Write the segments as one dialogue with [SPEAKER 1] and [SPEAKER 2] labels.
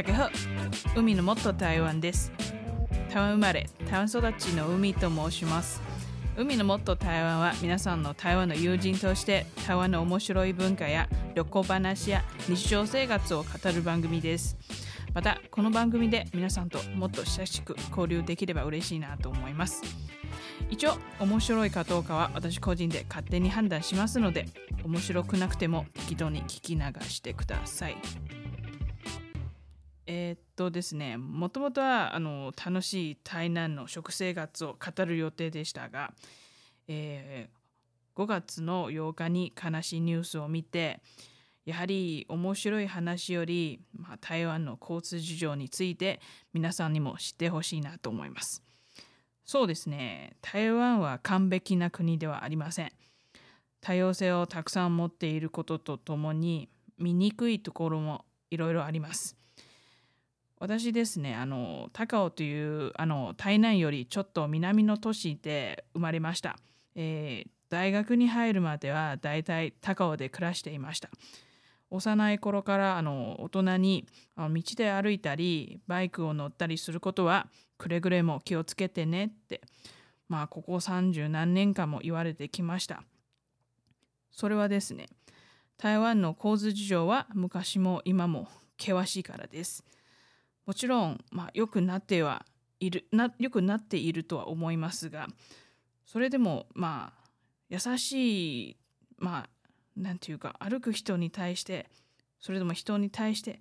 [SPEAKER 1] 大家好海のもっと台湾です。台湾生まれ台湾育ちの海と申します。海のもっと台湾は皆さんの台湾の友人として台湾の面白い文化や旅行話や日常生活を語る番組です。またこの番組で皆さんともっと親しく交流できれば嬉しいなと思います。一応面白いかどうかは私個人で勝手に判断しますので面白くなくても適当に聞き流してください。えー、っとですねもともとはあの楽しい台南の食生活を語る予定でしたが、えー、5月の8日に悲しいニュースを見てやはり面白い話より、まあ、台湾の交通事情について皆さんにも知ってほしいなと思います。そうですね台湾は完璧な国ではありません。多様性をたくさん持っていることとともに見にくいところもいろいろあります。私ですねあの高尾というあの台南よりちょっと南の都市で生まれました、えー、大学に入るまではだいたい高尾で暮らしていました。幼い頃からあの大人にあの道で歩いたりバイクを乗ったりすることはくれぐれも気をつけてねってまあここ30何年間も言われてきました。それはですね台湾の交通事情は昔も今も険しいからです。もちろん、まあ、良くなってはいるな良くなっているとは思いますがそれでもまあ優しいまあ何て言うか歩く人に対してそれでも人に対して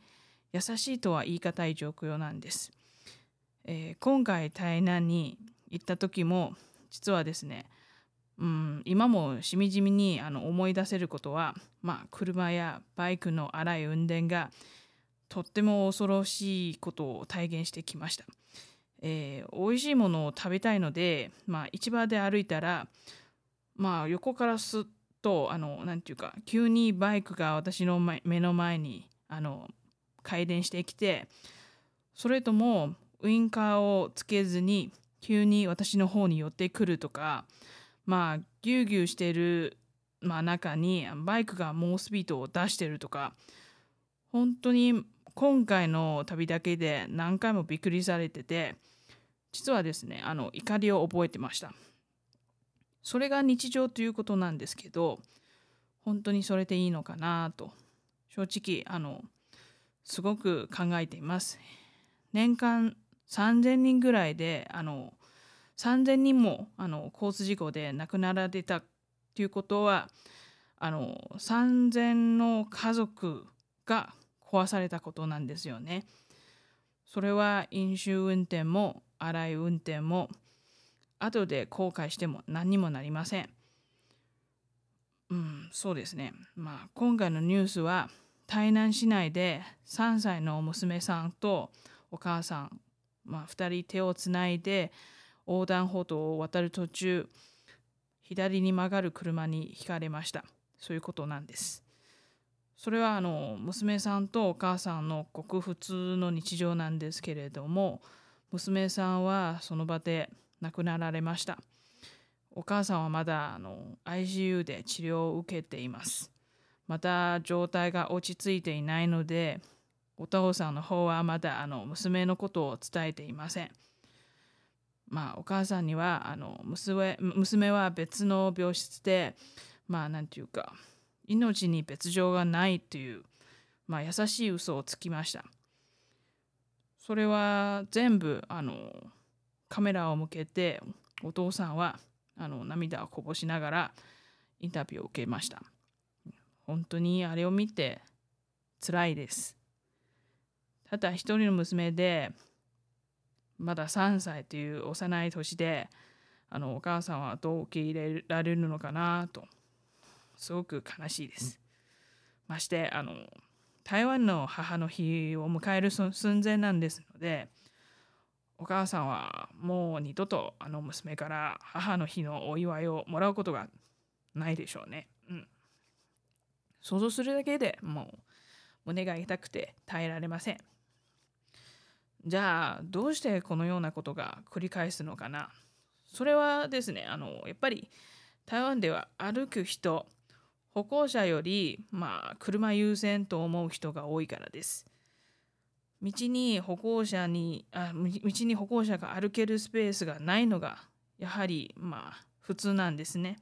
[SPEAKER 1] 優しいとは言い難い状況なんです。えー、今回台南に行った時も実はですね、うん、今もしみじみにあの思い出せることは、まあ、車やバイクの荒い運転がとっても恐ろしいことを体現してきました。えー、美味しいものを食べたいので、まあ、市場で歩いたら、まあ、横からすっとあのなんていうか急にバイクが私の目の前にあの回転してきてそれともウインカーをつけずに急に私の方に寄ってくるとかまあギュウギュウしてる、まあ、中にバイクが猛スピードを出してるとか本当に今回の旅だけで何回もびっくりされてて実はですねあの怒りを覚えてました。それが日常ということなんですけど本当にそれでいいのかなと正直あのすごく考えています。年間3000人ぐらいであの3000人もあの交通事故で亡くなられたということはあの3000の家族が壊されたことなんですよね。それは飲酒運転も荒い運転も後で後悔しても何にもなりません。うん、そうですね。まあ今回のニュースは台南市内で3歳の娘さんとお母さん、まあ、2人手をつないで横断歩道を渡る途中左に曲がる車にひかれました。そういうことなんです。それはあの娘さんとお母さんのごく普通の日常なんですけれども娘さんはその場で亡くなられました。お母さんはまだあの ICU で治療を受けています。また状態が落ち着いていないのでお父さんの方はまだあの娘のことを伝えていません。まあお母さんにはあの娘娘は別の病室でまあ何て言うか命に別状がないという、まあ、優しい嘘をつきました。それは全部あのカメラを向けてお父さんはあの涙をこぼしながらインタビューを受けました。本当にあれを見て辛いです。ただ一人の娘でまだ3歳という幼い年であのお母さんはどう受け入れられるのかなとすごく悲しいです。ましてあの台湾の母の日を迎える寸前なんですのでお母さんはもう二度とあの娘から母の日のお祝いをもらうことがないでしょうね。うん、想像するだけでもう胸が痛くて耐えられません。じゃあどうしてこのようなことが繰り返すのかなそれはですねあのやっぱり台湾では歩く人歩行者より、まあ、車優先と思う人が多いからです。道に歩行者にあ道に歩行者が歩けるスペースがないのがやはりまあ普通なんですね。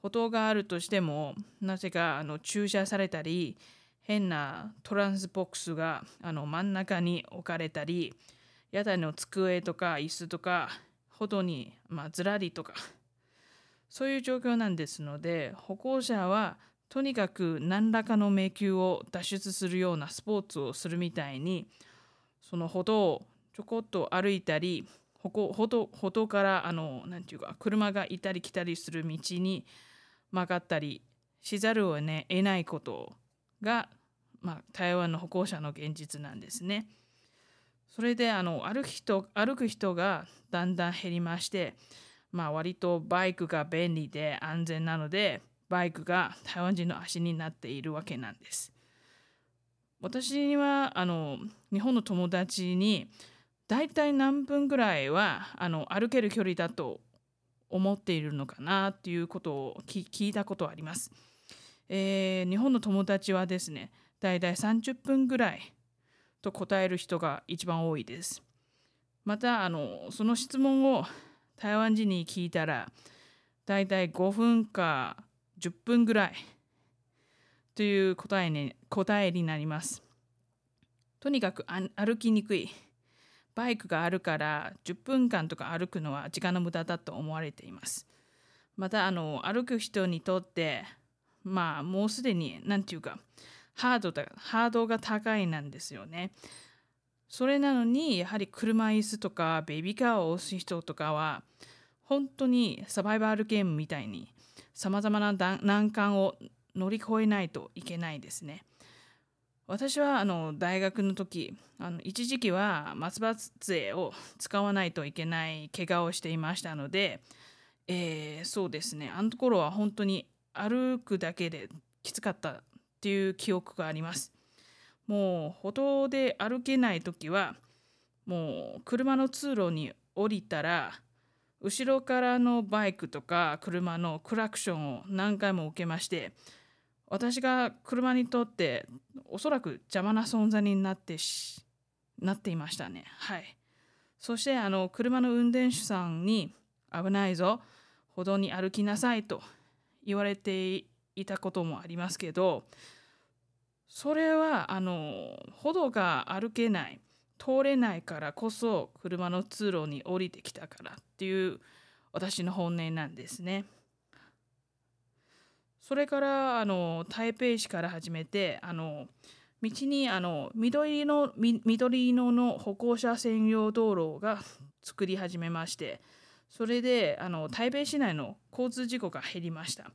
[SPEAKER 1] 歩道があるとしてもなぜかあの駐車されたり変なトランスボックスがあの真ん中に置かれたり屋台の机とか椅子とか歩道に、まあ、ずらりとかそういう状況なんですので歩行者はとにかく何らかの迷宮を脱出するようなスポーツをするみたいにその歩道をちょこっと歩いたり歩道歩道からあのなていうか車がいたり来たりする道に曲がったりしざるを、ね、得ないことが、まあ、台湾の歩行者の現実なんですね。それであの歩く人歩く人がだんだん減りまして、まあ、割とバイクが便利で安全なのでバイクが台湾人の足になっているわけなんです。私にはあの日本の友達に大体何分ぐらいはあの歩ける距離だと思っているのかなっていうことを聞いたことあります。えー、日本の友達はですね、だいたい30分ぐらいと答える人が一番多いです。また、あのその質問を台湾人に聞いたら、だいたい5分か10分ぐらいという答えに答えになります。とにかく歩きにくい。バイクがあるから10分間とか歩くのは時間の無駄だと思われています。またあの歩く人にとってまあもうすでに何て言うかハードだハードが高いなんですよね。それなのにやはり車椅子とかベビーカーを押す人とかは本当にサバイバルゲームみたいにさまざまな難関を乗り越えないといけないですね。私はあの大学の時あの一時期は松葉杖を使わないといけない怪我をしていましたので、えー、そうですねあの頃は本当に歩くだけできつかったっていう記憶がありますもう歩道で歩けない時はもう車の通路に降りたら後ろからのバイクとか車のクラクションを何回も受けまして私が車にとっておそらく邪魔な存在になってしなっていましたね。はい。そしてあの車の運転手さんに危ないぞ、歩道に歩きなさいと言われていたこともありますけど、それはあの歩道が歩けない、通れないからこそ車の通路に降りてきたからっていう私の本音なんですね。それからあの台北市から始めてあの道にあの緑の緑色の歩行者専用道路が作り始めましてそれであの台北市内の交通事故が減りました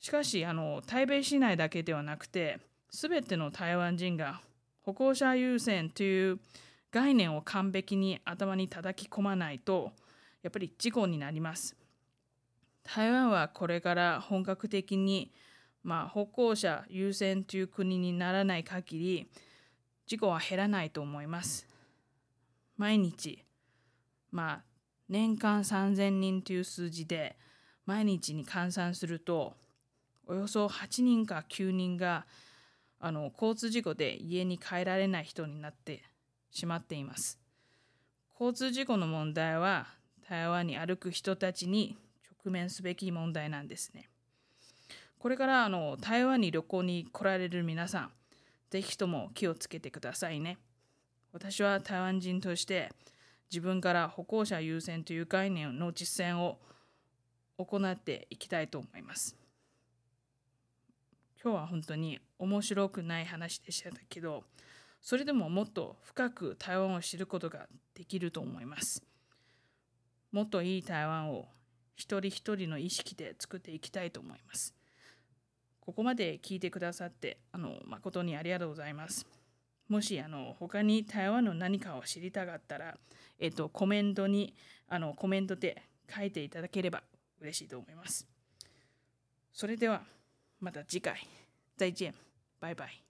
[SPEAKER 1] しかしあの台北市内だけではなくて全ての台湾人が歩行者優先という概念を完璧に頭に叩き込まないとやっぱり事故になります台湾はこれから本格的に、まあ、歩行者優先という国にならない限り事故は減らないと思います。毎日、まあ、年間3000人という数字で毎日に換算するとおよそ8人か9人があの交通事故で家に帰られない人になってしまっています。交通事故の問題は台湾に歩く人たちに直面すべき問題なんですね。これからあの台湾に旅行に来られる皆さん、ぜひとも気をつけてくださいね。私は台湾人として自分から歩行者優先という概念の実践を行っていきたいと思います。今日は本当に面白くない話でしたけど、それでももっと深く台湾を知ることができると思います。もっといい台湾を一人一人の意識で作っていきたいと思います。ここまで聞いてくださってあの誠にありがとうございます。もしあの他に台湾の何かを知りたかったら、えっと、コメントにあのコメントで書いていただければ嬉しいと思います。それではまた次回。再见。バイバイ。